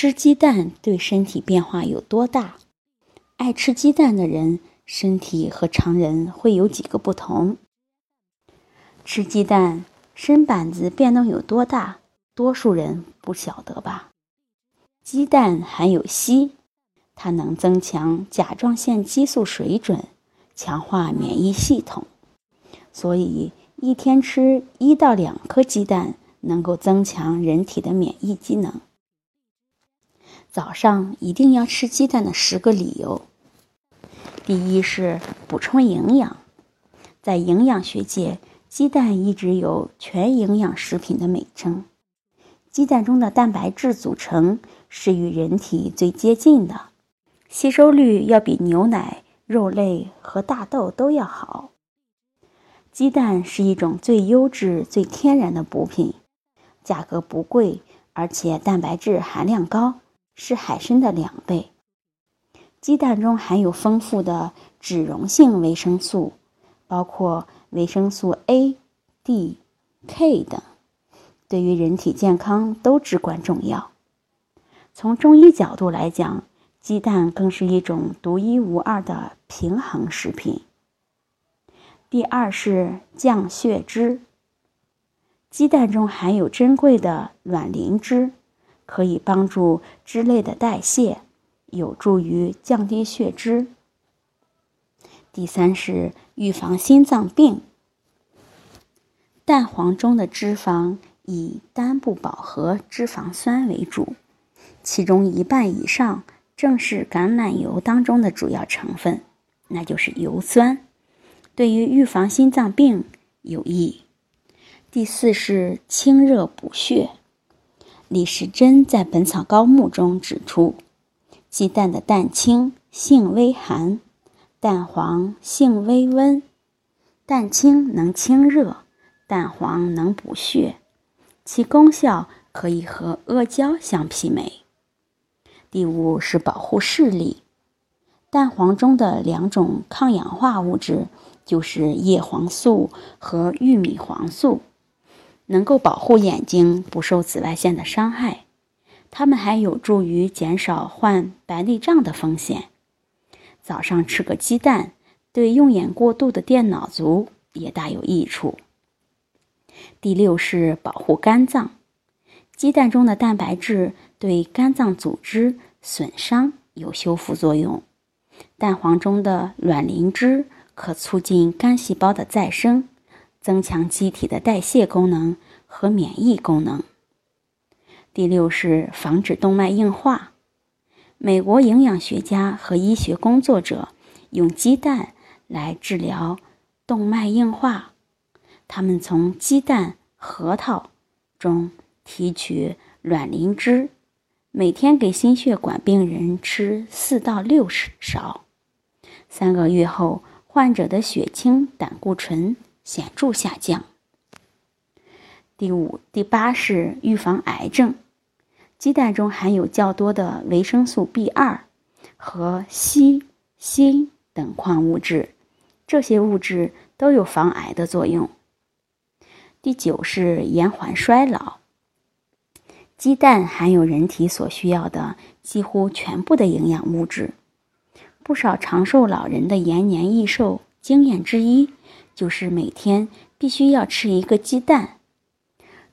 吃鸡蛋对身体变化有多大？爱吃鸡蛋的人，身体和常人会有几个不同？吃鸡蛋，身板子变动有多大？多数人不晓得吧？鸡蛋含有硒，它能增强甲状腺激素水准，强化免疫系统，所以一天吃一到两颗鸡蛋，能够增强人体的免疫机能。早上一定要吃鸡蛋的十个理由。第一是补充营养，在营养学界，鸡蛋一直有全营养食品的美称。鸡蛋中的蛋白质组成是与人体最接近的，吸收率要比牛奶、肉类和大豆都要好。鸡蛋是一种最优质、最天然的补品，价格不贵，而且蛋白质含量高。是海参的两倍。鸡蛋中含有丰富的脂溶性维生素，包括维生素 A、D、K 等，对于人体健康都至关重要。从中医角度来讲，鸡蛋更是一种独一无二的平衡食品。第二是降血脂。鸡蛋中含有珍贵的卵磷脂。可以帮助脂类的代谢，有助于降低血脂。第三是预防心脏病。蛋黄中的脂肪以单不饱和脂肪酸为主，其中一半以上正是橄榄油当中的主要成分，那就是油酸，对于预防心脏病有益。第四是清热补血。李时珍在《本草纲目》中指出，鸡蛋的蛋清性微寒，蛋黄性微温，蛋清能清热，蛋黄能补血，其功效可以和阿胶相媲美。第五是保护视力，蛋黄中的两种抗氧化物质就是叶黄素和玉米黄素。能够保护眼睛不受紫外线的伤害，它们还有助于减少患白内障的风险。早上吃个鸡蛋，对用眼过度的电脑族也大有益处。第六是保护肝脏，鸡蛋中的蛋白质对肝脏组织损伤有修复作用，蛋黄中的卵磷脂可促进肝细胞的再生。增强机体的代谢功能和免疫功能。第六是防止动脉硬化。美国营养学家和医学工作者用鸡蛋来治疗动脉硬化。他们从鸡蛋、核桃中提取卵磷脂，每天给心血管病人吃四到六十勺。三个月后，患者的血清胆固醇。显著下降。第五、第八是预防癌症。鸡蛋中含有较多的维生素 B 二和硒、锌等矿物质，这些物质都有防癌的作用。第九是延缓衰老。鸡蛋含有人体所需要的几乎全部的营养物质，不少长寿老人的延年益寿经验之一。就是每天必须要吃一个鸡蛋。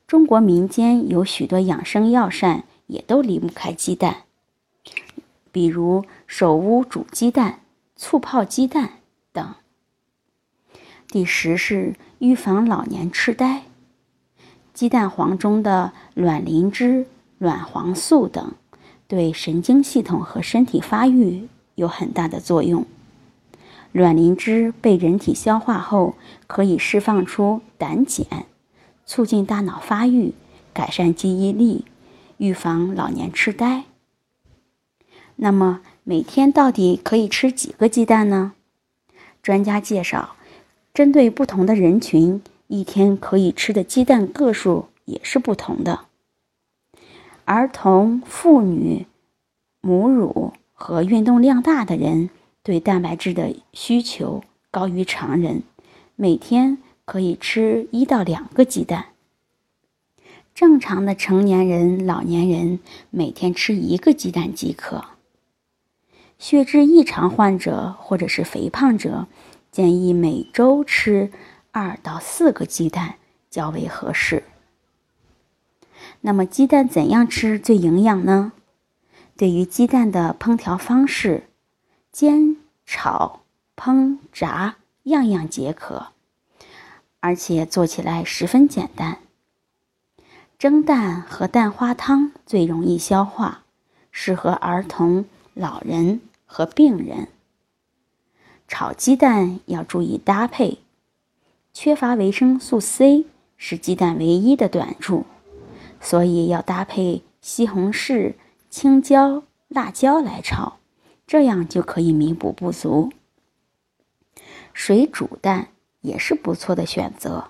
中国民间有许多养生药膳，也都离不开鸡蛋，比如手乌煮鸡蛋、醋泡鸡蛋等。第十是预防老年痴呆，鸡蛋黄中的卵磷脂、卵黄素等，对神经系统和身体发育有很大的作用。卵磷脂被人体消化后，可以释放出胆碱，促进大脑发育，改善记忆力，预防老年痴呆。那么每天到底可以吃几个鸡蛋呢？专家介绍，针对不同的人群，一天可以吃的鸡蛋个数也是不同的。儿童、妇女、母乳和运动量大的人对蛋白质的需求高于常人，每天可以吃一到两个鸡蛋。正常的成年人、老年人每天吃一个鸡蛋即可。血脂异常患者或者是肥胖者，建议每周吃二到四个鸡蛋较为合适。那么，鸡蛋怎样吃最营养呢？对于鸡蛋的烹调方式，煎、炒、烹、炸，样样皆可，而且做起来十分简单。蒸蛋和蛋花汤最容易消化，适合儿童、老人和病人。炒鸡蛋要注意搭配，缺乏维生素 C 是鸡蛋唯一的短处，所以要搭配西红柿、青椒、辣椒来炒，这样就可以弥补不足。水煮蛋也是不错的选择，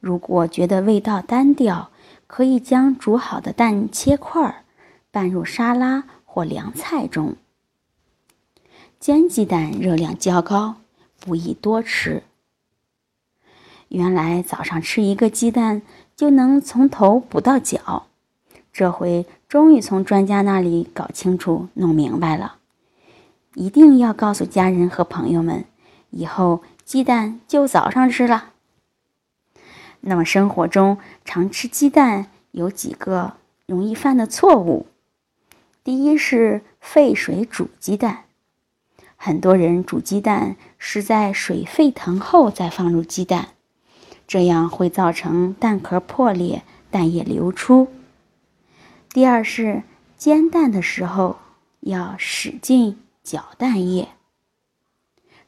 如果觉得味道单调。可以将煮好的蛋切块，拌入沙拉或凉菜中。煎鸡蛋热量较高，不宜多吃。原来早上吃一个鸡蛋就能从头补到脚，这回终于从专家那里搞清楚、弄明白了。一定要告诉家人和朋友们，以后鸡蛋就早上吃了。那么生活中常吃鸡蛋有几个容易犯的错误？第一是沸水煮鸡蛋，很多人煮鸡蛋是在水沸腾后再放入鸡蛋，这样会造成蛋壳破裂、蛋液流出。第二是煎蛋的时候要使劲搅蛋液，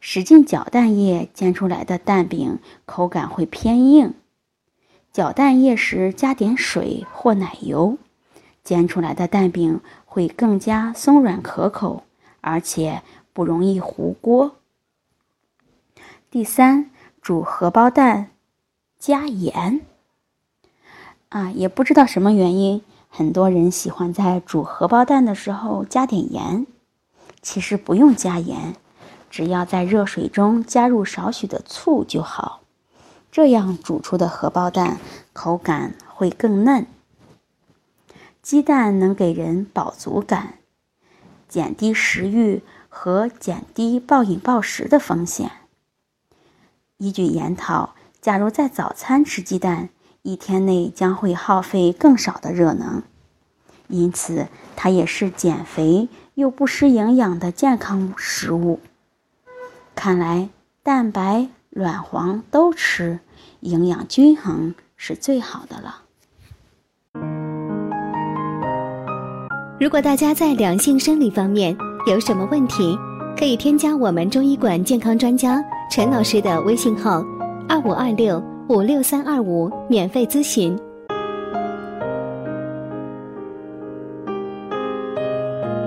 使劲搅蛋液煎出来的蛋饼口感会偏硬。搅蛋液时加点水或奶油，煎出来的蛋饼会更加松软可口，而且不容易糊锅。第三，煮荷包蛋加盐。啊，也不知道什么原因，很多人喜欢在煮荷包蛋的时候加点盐。其实不用加盐，只要在热水中加入少许的醋就好。这样煮出的荷包蛋口感会更嫩。鸡蛋能给人饱足感，减低食欲和减低暴饮暴食的风险。依据研讨，假如在早餐吃鸡蛋，一天内将会耗费更少的热能，因此它也是减肥又不失营养的健康食物。看来蛋白。卵黄都吃，营养均衡是最好的了。如果大家在两性生理方面有什么问题，可以添加我们中医馆健康专家陈老师的微信号：二五二六五六三二五，免费咨询。